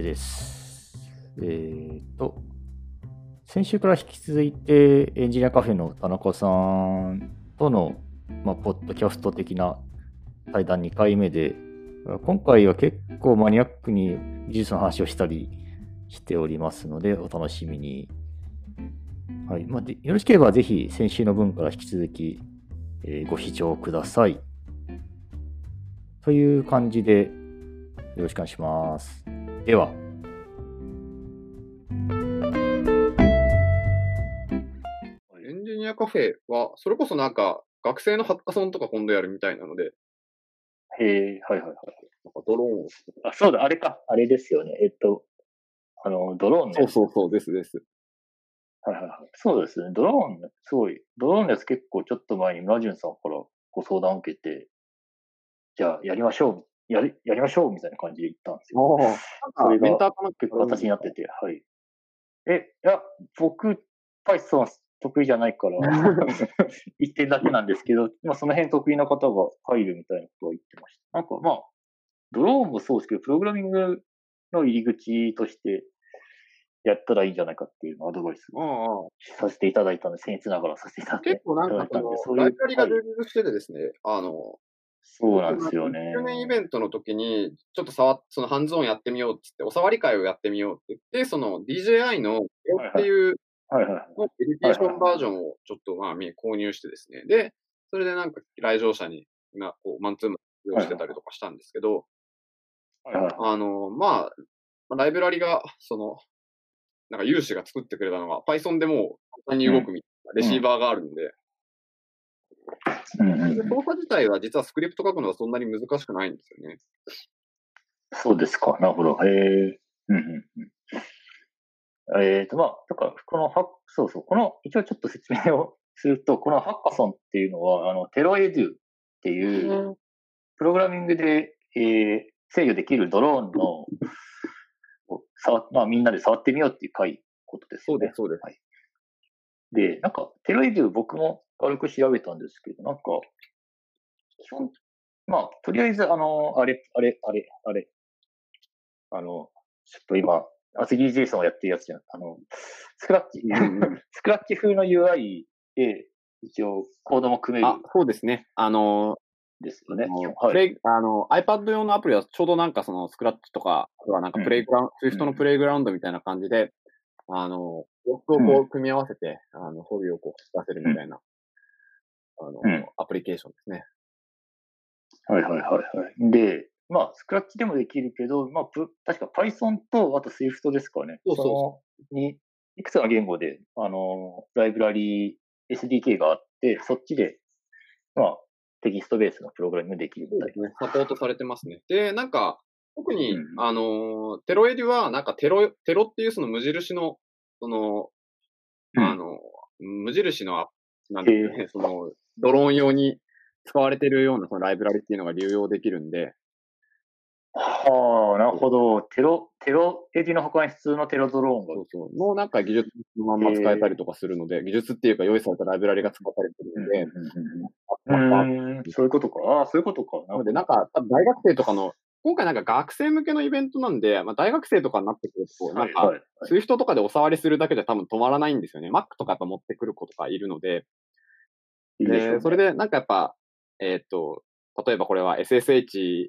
です。えっ、と、先週から引き続いてエンジニアカフェの田中さんとの、まあ、ポッドキャスト的な対談2回目で、今回は結構マニアックに技術の話をしたりしておりますので、お楽しみに。はいまあ、でよろしければぜひ先週の分から引き続き、えー、ご視聴ください。という感じで、よろしくお願いします。では。エンジニアカフェは、それこそなんか、学生のハッカソンとか今度やるみたいなので。へえ、はいはいはい。なんかドローンを。あ、そうだ、あれか。あれですよね。えっと、あの、ドローンのそうそうそう、ですです。はいはいはい。そうですね。ドローン、すごい。ドローンのやつ結構ちょっと前に村淳さんからご相談を受けて、じゃあやりましょうやり、やりましょうみたいな感じで言ったんですよ。それがメンターかな結構形になってて、はい。え、いや、僕、Python 得意じゃないから 一点だけなんですけど、まあその辺得意な方が入るみたいなことは言ってました。なんかまあ、ドローンもそうですけど、プログラミングの入り口としてやったらいいんじゃないかっていうのをアドバイスさせていただいたので、僭越ながらさせていただいた結構なんかその、ライブラリが充実しててですね、はい、あの、そうなんですよね。1年イベントの時に、ちょっと触そのハンズオンやってみようって言って、お触り会をやってみようって言って、その DJI のっていう、はいはい、エディテーションバージョンをちょっとまあ購入してですね。で、それでなんか来場者に、今、こう、マンツーマン用してたりとかしたんですけど、はいはい、あの、まあ、ライブラリが、その、なんか有志が作ってくれたのが、Python でも簡単に動くみたいなレシーバーがあるんで、うん操作自体は実はスクリプト書くのはそんなに難しくないんですよね。そうですか。なるほど。へえ。うんうんうん。えっ、ー、と、まあ、だから、このハッ、そうそう、この、一応ちょっと説明をすると、このハッカソンっていうのは、あの、テロエデュっていう、プログラミングで、えー、制御できるドローンの、触まあ、みんなで触ってみようっていう回、ことですね。そうです、そうです。はい、で、なんか、テロュ僕も軽く調べたんですけど、なんか、基本、まあ、とりあえず、あの、あれ、あれ、あれ、あれ、あの、ちょっと今、アスギージェイソンをやってるやつじゃん。あの、スクラッチ、スクラッチ風の UI で、一応、コードも組める。あ、そうですね。あの、ですよね。はい、あの、iPad 用のアプリはちょうどなんかそのスクラッチとか、はなんかプレイグラウンド、Swift のプレイグラウンドみたいな感じで、あの、4つをこう組み合わせて、あの、装備をこう出せるみたいなあの、うん、アプリケーションですね。はいはいはいはい。で、まあ、スクラッチでもできるけど、まあ、確か Python と、あと Swift ですかね。そうそうに、いくつかの言語で、あの、ライブラリー SDK があって、そっちで、まあ、テキストベースのプログラミングできるみたいな、ね。サポートされてますね。で、なんか、特に、うん、あの、テロエディは、なんかテロ、テロっていうその無印の、その、あの、無印の、なんていうね、その、ドローン用に使われてるようなそのライブラリっていうのが流用できるんで。はあ、なるほど。 Tello、Tello EDU の他に普通の Tello ドローンが。そうそう。のなんか技術のまんま使えたりとかするので、技術っていうか用意されたライブラリが使われてるんで。うん、そういうことか。ああ、そういうことか。なので、なんか、大学生とかの、今回なんか学生向けのイベントなんで、まあ大学生とかになってくると、なんか、 Swift とかでお触りするだけじゃ多分止まらないんですよね。Mac とかと持ってくる子とかいるので、で、それでなんかやっぱ、えっ、と、例えばこれは SSH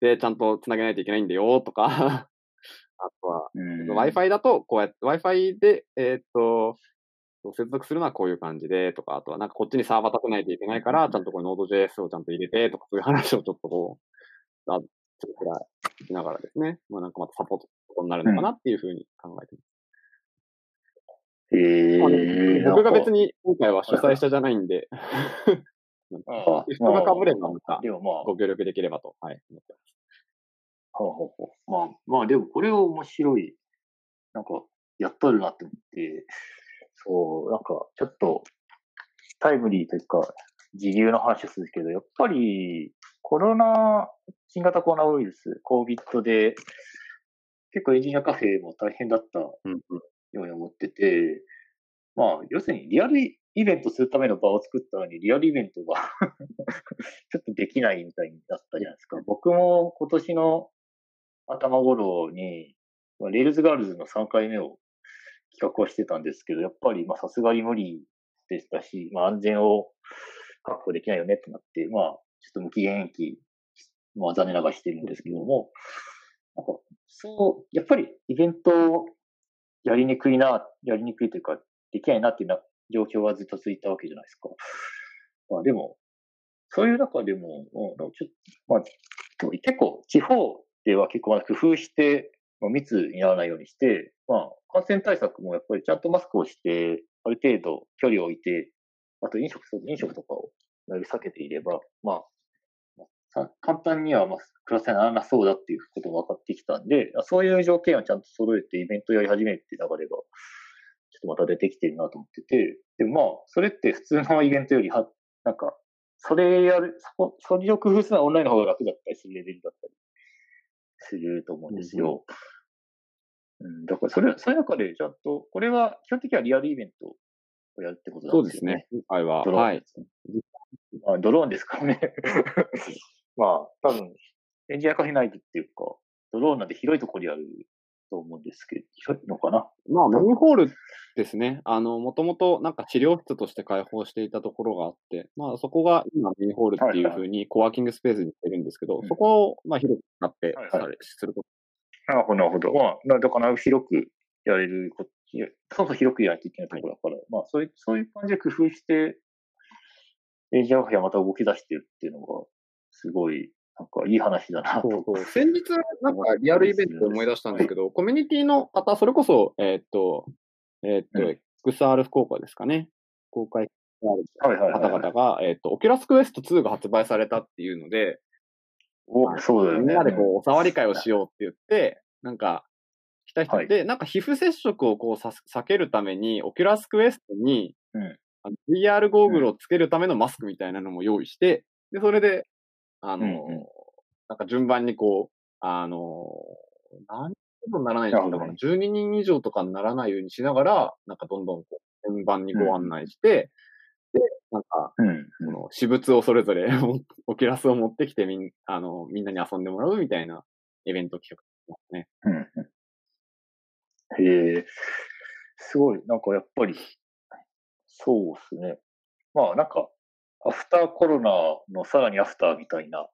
でちゃんと繋げないといけないんだよとか あとは、Wi-Fi だとこうやって、Wi-Fi で、えっ、と、接続するのはこういう感じでとか、あとはなんかこっちにサーバー立てないといけないから、ちゃんとこれ Node.js をちゃんと入れてとか、そういう話をちょっとこう、あちょっとくらいしながらですね、まあなんかまたサポートになるのかなっていうふうに考えてます。えー、僕が別に今回は主催者じゃないんで、人が被ればまたご協力できればと、はい、思ってます。はあはあ、まあ、まあでもこれは面白い。なんか、やっとるなって思って、そう、なんか、ちょっと、タイムリーというか、自由の話をするけど、やっぱり、コロナ、新型コロナウイルス、COVID で、結構エンジニアカフェも大変だったように思ってて、まあ、要するにリアルイベントするための場を作ったのに、リアルイベントが ちょっとできないみたいになったじゃないですか。僕も今年の頭頃に、 Rails Girls の3回目を企画はしてたんですけど、やっぱりまあさすがに無理でしたし、まあ安全を確保できないよねってなって、まあちょっと無期限延期、まあ残念ながらしてるんですけども、なんかそう、やっぱりイベントやりにくいな、やりにくいというか、できないなっていうな状況はずっと続いたわけじゃないですか。まあでも、そういう中でも、ちょっと、まあ、結構地方では結構工夫して、まあ、密にならないようにして、まあ、感染対策もやっぱりちゃんとマスクをして、ある程度距離を置いて、あと飲食、飲食とかをなる避けていれば、まあ、簡単には、まあ、クラスにならなそうだっていうことが分かってきたんで、そういう条件をちゃんと揃えてイベントやり始めるっていう流れが、ちょっとまた出てきてるなと思ってて、でもまあ、それって普通のイベントよりは、なんか、それやる、そこ、それを工夫するのはオンラインの方が楽だったりするレベルだったりすると思うんですよ。うん、うん、だからそれ、そういう中でちゃんと、これは基本的にはリアルイベントをやるってことなんですよね。そうですね。今回は。はい。まあ、ドローンですからね。まあ、多分、エンジニアカフェ内部っていうか、ドローンなんで広いところでやると思うんですけど、広いのかな？まあ、メインホールですね。あの、もともとなんか資料室として開放していたところがあって、まあ、そこが今メインホールっていうふうにコワーキングスペースにしてるんですけど、はいはい、そこをまあ広くなって、はいはい、すること。なるほど、なるほど。まあ、だから広くやれるこ、そうそう広くやらないといけないところだから、はい、まあ、そういう、そういう感じで工夫して、エンジニアカフェまた動き出してるっていうのが、すごいなんかいい話だなそうそう。先日、なんかリアルイベントで思い出したんですけど、コミュニティの方、それこそ、えー、っと、えー、っと、うん、XR 福岡ですかね。公開ある方々が、えっと、 Oculus Quest 2が発売されたっていうので、お、そうだよね。みんなでこう、お触り会をしようって言って、なんか、来た人で、はい、なんか皮膚接触をこうさ避けるために、 Oculus Quest に、うん、VR ゴーグルをつけるためのマスクみたいなのも用意して、で、それであの、うんうん、なんか順番にこう、あの、何人にならないんですけど、ね、12人以上とかにならないようにしながら、なんかどんどんこう順番にご案内して、うん、で、なんか、うん、その私物をそれぞれオキュラスを持ってきてみんあのみんなに遊んでもらうみたいなイベント企画ですね。うん、へえ、すごい、なんかやっぱり、そうですね。まあなんか、アフターコロナのさらにアフターみたいな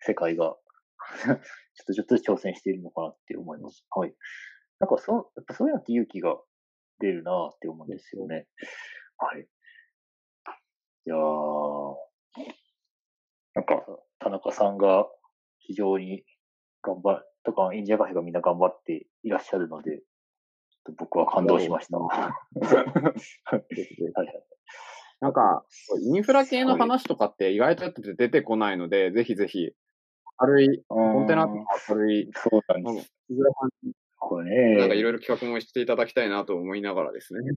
世界が ちょっとちょっと挑戦しているのかなって思います。はい。なんかそう、やっぱそういうのって勇気が出るなって思うんですよね。はい。いやー、なんか、田中さんが非常に頑張る、とか、インジアカフェがみんな頑張っていらっしゃるので、僕は感動しました。はい はいなんか、インフラ系の話とかって意外と出てこないので、ぜひぜひ、軽い、コンテナとか軽い、そうなんです。これね。なんかいろいろ企画もしていただきたいなと思いながらですね。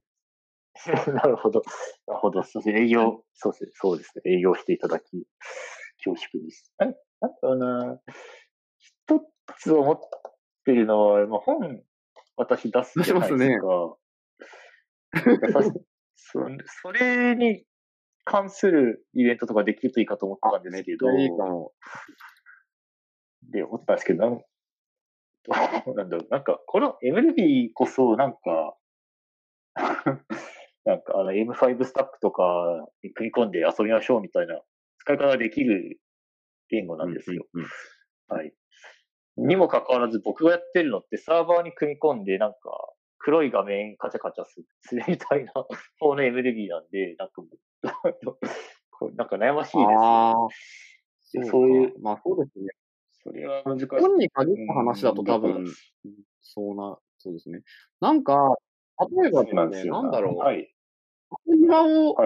なるほど。なるほど。そうですね。営業、そうですね。そうですね。営業していただき、恐縮です。なんかな、一つ思ってるのは、まあ、本、私出すじゃないですか。すね。そそれに関するイベントとかできるといいかと思ったんですけど、いいかも。で、思ったんですけど、なんなんだろう、なんか、この MLB こそ、なんか、なんか、あの、M5 スタックとかに組み込んで遊びましょうみたいな使い方ができる言語なんですよ。うんうん、はい。にもかかわらず、僕がやってるのってサーバーに組み込んで、なんか、黒い画面カチャカチャするみたいな 方のエネルギーなんで、なんか、なんか悩ましいですよ、そういう。まあそうですね。それは難しい。本に限った話だと多分、そうな、そうですね。なんか、例えばですね、なんだろう。はい。箱庭を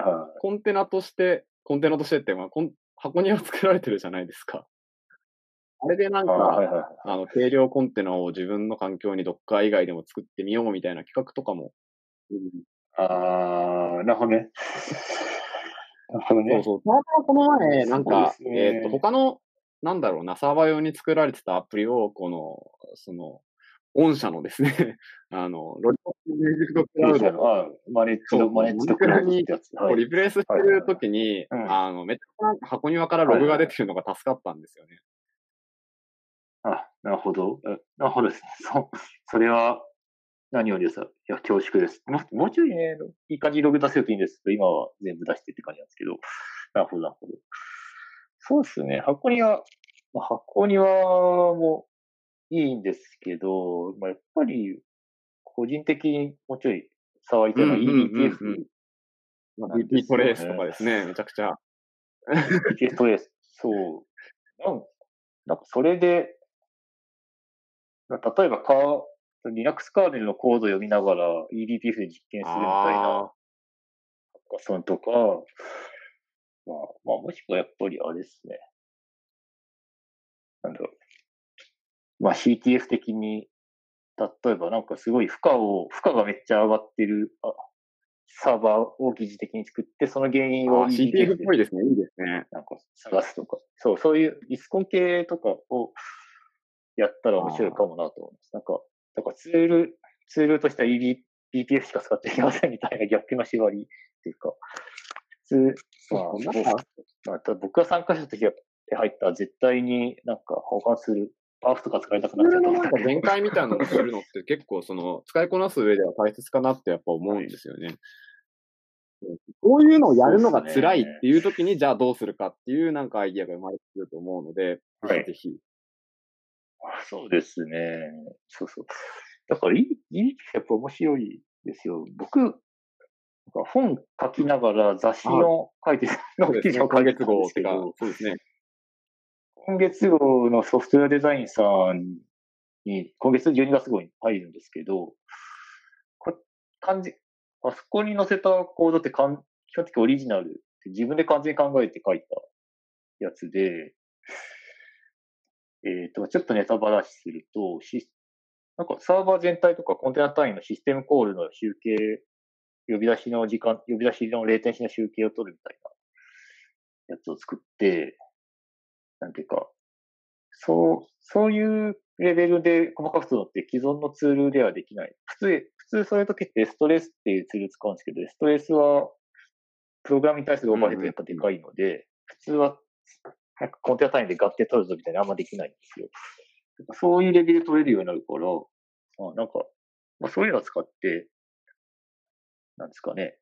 コンテナとして、コンテナとしてって、まあ、箱庭作られてるじゃないですか。あれでなんか、はいはい、あの、軽量コンテナを自分の環境に Docker 以外でも作ってみようみたいな企画とかも。うん、あー、なるほどね。なるほどね。そうそう。たまたまこの前、なんか、ね、えっ、ー、と、他の、なんだろうな、サーバー用に作られてたアプリを、この、その、御社のですね、あの、ロリポッミュージッククラウドマネッジの、マネッジのクラウドに、はい、リプレイスしてるときに、はいはい、あの、めっちゃ箱庭からログが出てるのが助かったんですよね。あ、なるほど。なるほどですね。そ、それは、何よりです。いや、恐縮です。ももうちょいね、いい感じにログ出せるといいんですけど、今は全部出してって感じなんですけど。なるほど、なるほど。そうですね。箱庭、まあ、箱庭もいいんですけど、まあ、やっぱり、個人的にもうちょい触りたいのは EDTF。まあ、DP トレースとかですね、めちゃくちゃ。DP トレース、そう。なんか、それで、例えばか、Linux カーネルのコードを読みながら EDTF で実験するみたいなハッカソンとか、まあ、まあ、もしくはやっぱりあれですね。なんだろう。まあ CTF 的に、例えばなんかすごい負荷を、負荷がめっちゃ上がってるあサーバーを疑似的に作って、その原因を CTF っぽいですね。いいですね。なんか探すとか。そう、そういうイスコン系とかをやったら面白いかもなと思います。なんか、だからツール、ツールとしては ED、BPF しか使っていませんみたいな逆の縛りっていうか、普通、まあ、まあ、僕が参加した時で入ったら絶対になんか保管する、パーフとか使いたくなっちゃった。なんか限界みたいなのをするのって結構その使いこなす上では大切かなってやっぱ思うんですよね。こういうのをやるのが辛いっていう時に、じゃあどうするかっていうなんかアイディアが生まれてくると思うので、はい、ぜひ そうですね。そうそう。だから、いい、いいやっぱ面白いですよ。僕、本書きながら雑誌を書いて、の記事を書いてるんですけど、そうですね。今月号のソフトウェアデザインさんに、今月12月号に入るんですけど、こ漢字、あそこに載せたコードって基本的オリジナル自分で完全に考えて書いたやつで、えっ、ー、と、ちょっとネタばらしすると、なんかサーバー全体とかコンテナ単位のシステムコールの集計、呼び出しの時間、呼び出しのレーテンシの集計を取るみたいなやつを作って、なんていうか、そう、そういうレベルで細かくするのって既存のツールではできない。普通、普通そういう時ってストレスっていうツール使うんですけど、ストレスはプログラムに対するオーバーヘッドやっぱでかいので、普通はなんかコンテナ単位で合併取るぞみたいなあんまできないんですよ。そういうレベル取れるようになるから、まあ、なんか、まあ、そういうのを使って、なんですかね。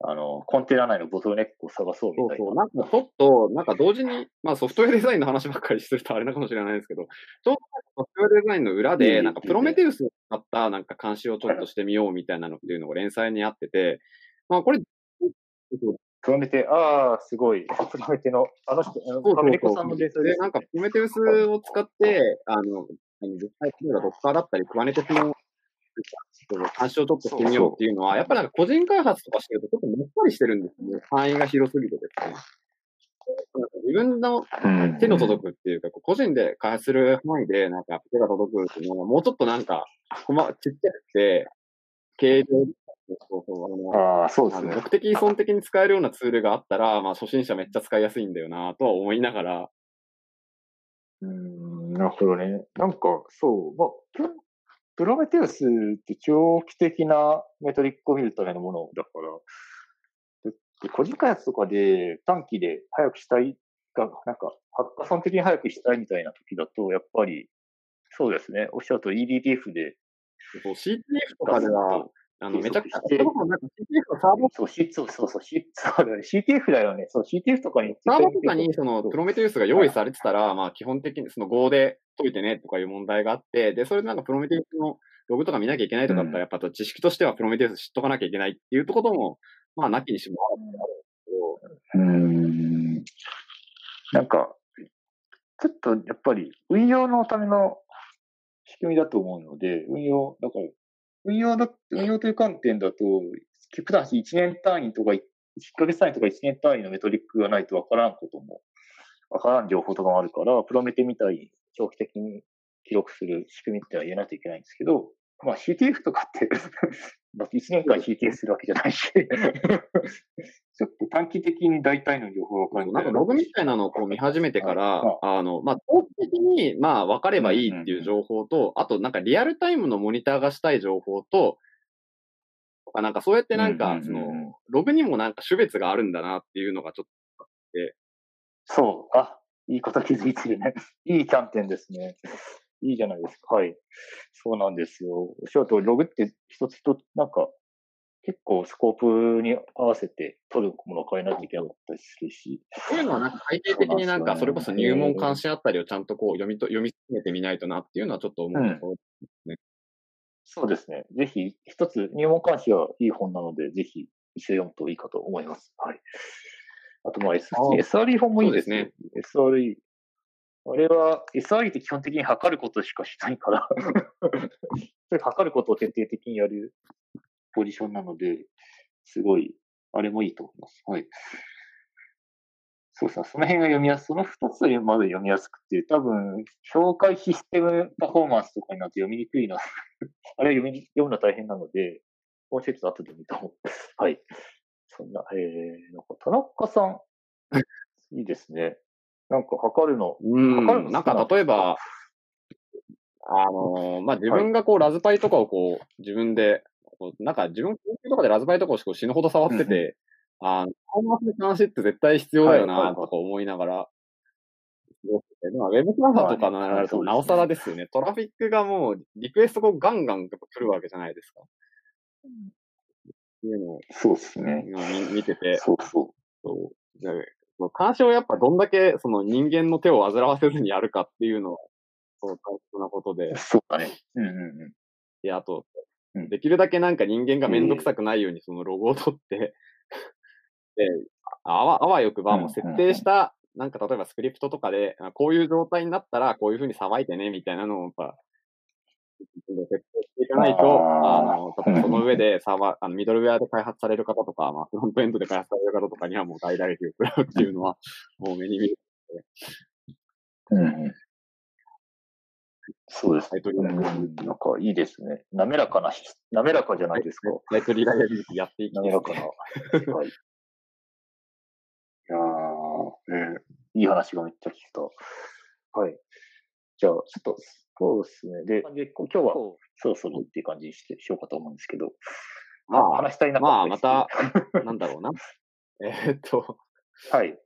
あの、コンテナ内のボトルネックを探そうみたいな。そうそう。なんかちょっと、なんか同時に、まあソフトウェアデザインの話ばっかりするとあれなかもしれないですけど、ちょっとソフトウェアデザインの裏で、なんかプロメテウスを使ったなんか監視をちょっとしてみようみたいなのっていうのが連載にあってて、まあこれ、プロメテ、ああ、すごい。プロメテの、あの人、あのカメレコさんのデータで、なんかプロメテウスを使って、あの、実際、例えばドッカーだったり、クワネテスの監視をちょっとしてみようっていうのは、やっぱりなんか個人開発とかしてるとちょっともっさりしてるんですね。範囲が広すぎてですね。自分の手の届くっていうか、個人で開発する範囲で、なんか手が届くっていうのは、もうちょっとなんか、ちっちゃくて、経営そうそうああ、そうですね。目的依存的に使えるようなツールがあったら、まあ、初心者めっちゃ使いやすいんだよな、とは思いながら。うん、なるほどね。なんか、そう、まあ、プロメテウスって長期的なメトリックを見るためのものだから、で個人開発とかで短期で早くしたいが、なんか、ハッカソン的に早くしたいみたいな時だと、やっぱり、そうですね。おっしゃると EDTF で。そう、CTF とかでは、あの、めちゃくちゃ、CTF のサーバーそう、そうそうそう、そうだね。CTF だよね。そう、CTF とかに。サーバーとかに、その、プロメテウスが用意されてたら、まあ、基本的に、その Go で解いてねとかいう問題があって、で、それでなんかプロメテウスのログとか見なきゃいけないとかだったら、やっぱ知識としてはプロメテウス知っとかなきゃいけないっていうところも、まあ、なきにしもあるんですけど。うん。なんか、ちょっとやっぱり運用のための仕組みだと思うので、運用、だから運用だ、運用という観点だと、普段1年単位とか1ヶ月単位とか1年単位のメトリックがないとわからんことも、わからん情報とかもあるから、プロメテみたいに長期的に記録する仕組みってのは言えないといけないんですけど、まあ CTF とかって1年間 CTF するわけじゃないし ちょっと短期的に大体の情報が分かる。なんかログみたいなのをこう見始めてから、あの、まあ、長期的に、まあ、分かればいいっていう情報と、あとなんかリアルタイムのモニターがしたい情報と、とかなんかそうやってなんか、その、ログにもなんか種別があるんだなっていうのがちょっとあって。そう。あ、いいこと気づいてるね。いいキャンペーンですね。いいじゃないですか。はい。そうなんですよ。お仕事、ログって一つと、なんか、結構スコープに合わせて取るものを変えないといけなかったりするし。そういうのはなんか体系的になんか、それこそ入門監視あたりをちゃんとこう読みと、読み進めてみないとなっていうのはちょっと思うところですね。そうですね。ぜひ、一つ入門監視はいい本なので、ぜひ一緒読むといいかと思います。はい。あと、まあ、SRE 本もいいですね。SRE。あれは、SRE って基本的に測ることしかしないからそれ 測ることを徹底的にやるポジションなので、すごい、あれもいいと思います。はい。そうさ、その辺が読みやすい。その二つまで読みやすくて、多分、紹介システムパフォーマンスとかになって読みにくいな。あれは読み読むの大変なので、もうちょっと後で見た方はい。そんな、えー、なんか田中さん、いいですね。なんか測るの。うん、測るのなんか例えば、あのー、まあ、自分がこう、ラズパイとかをこう、自分でなんか自分、研究とかでラズパイとかを死ぬほど触ってて、うん、あの、パフォーマンスの監視って絶対必要だよな、とか思いながら、でも、ウェブサーバーとかになると、なおさらですよね。トラフィックがもう、リクエストがガンガン来るわけじゃないですか。っていうのを、そうですね。見てて、そうそう。そう監視をやっぱどんだけその人間の手を煩わせずにやるかっていうのは、そう大切なことで。そうだね。うんうんうん。で、あと、できるだけなんか人間がめんどくさくないようにそのロゴを取ってで、あわ、あわよくばもう設定した、なんか例えばスクリプトとかで、こういう状態になったらこういうふうにさばいてね、みたいなのをやっぱ、設定していかないと、あの、その上でサーバー、あの、ミドルウェアで開発される方とか、まあ、フロントエンドで開発される方とかにはもう大打撃を食らうっていうのは、もう目に見える。うん。そうです。タイトル、うん、なんかいいですね。滑らかな、滑らかじゃないですか。タイトルライアビリティやっていき滑らかな。はい。いやー、えー、いい話がめっちゃ聞いた。はい。じゃあ、ちょっと、そうですね。で、で今日はそろそろっていう感じにしてしようかと思うんですけど、まあ、話したいなまあ、また、なんだろうな。えっと、はい。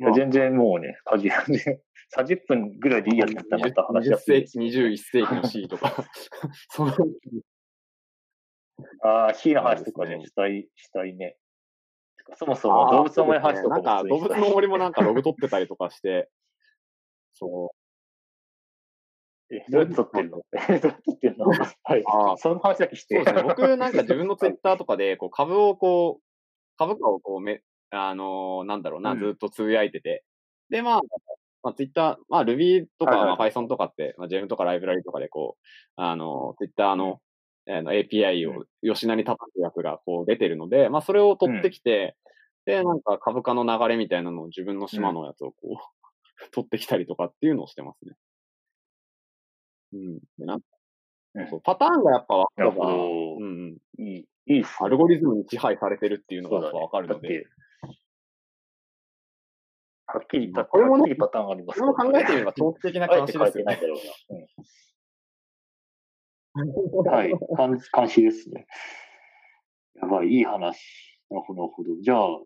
いや、全然もうね、限らず、30分ぐらいでいいやつだったらまた話し合って。20世紀、21世紀の C とか、その。ああ、C の話とかね、したい、したいね。そもそも動物の森話とか、ね、なんか動物の森もなんかログ取ってたりとかして、そう。え、どうやって撮ってんの？どうやって撮ってんの？はい。あその話だけして。そうですね。僕なんか自分のツイッターとかで、こう株をこう、株価をこうめ、あのー、なんだろうな、ずっとつぶやいてて。で、まあ、まあ、ツイッター、まあ、Ruby とか、まあ、Python とかって、まあ、Gem とかライブラリとかで、こう、あの、ツイッターの、あの API を吉なに叩くやつがこう出てるので、まあ、それを取ってきて、で、なんか株価の流れみたいなのを自分の島のやつをこう、取ってきたりとかっていうのをしてますね。うん。でなんかそうパターンがやっぱ分かるから、うんうん。いい、いいアルゴリズムに支配されてるっていうのがやっぱ分かるので。はっきりこれもね、パターンあります、ね。これも考えてみれば長期的な監視ですよね。はい、監監視ですね。やばい、いい話。なるほど、なるほど。じゃあ、ちょっ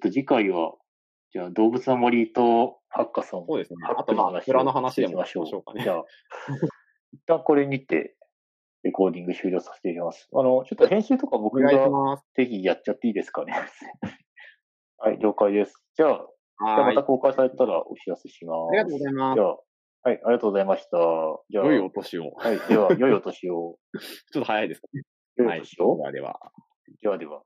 と次回は、じゃあ、動物の森とハッカソン。そうですね。あと、まあ、村の話でもしましょうかね。じゃあ、一旦これにて、レコーディング終了させていただきます。あの、ちょっと編集とか僕が適宜やっちゃっていいですかね。はい、了解です。じゃあ、じゃあまた公開されたらお知らせします。ありがとうございます。じゃあ、はい、ありがとうございました。じゃあ、良いお年を。はい、では、良いお年を。ちょっと早いですかね。良いお年を、はい、ではでは。ではでは。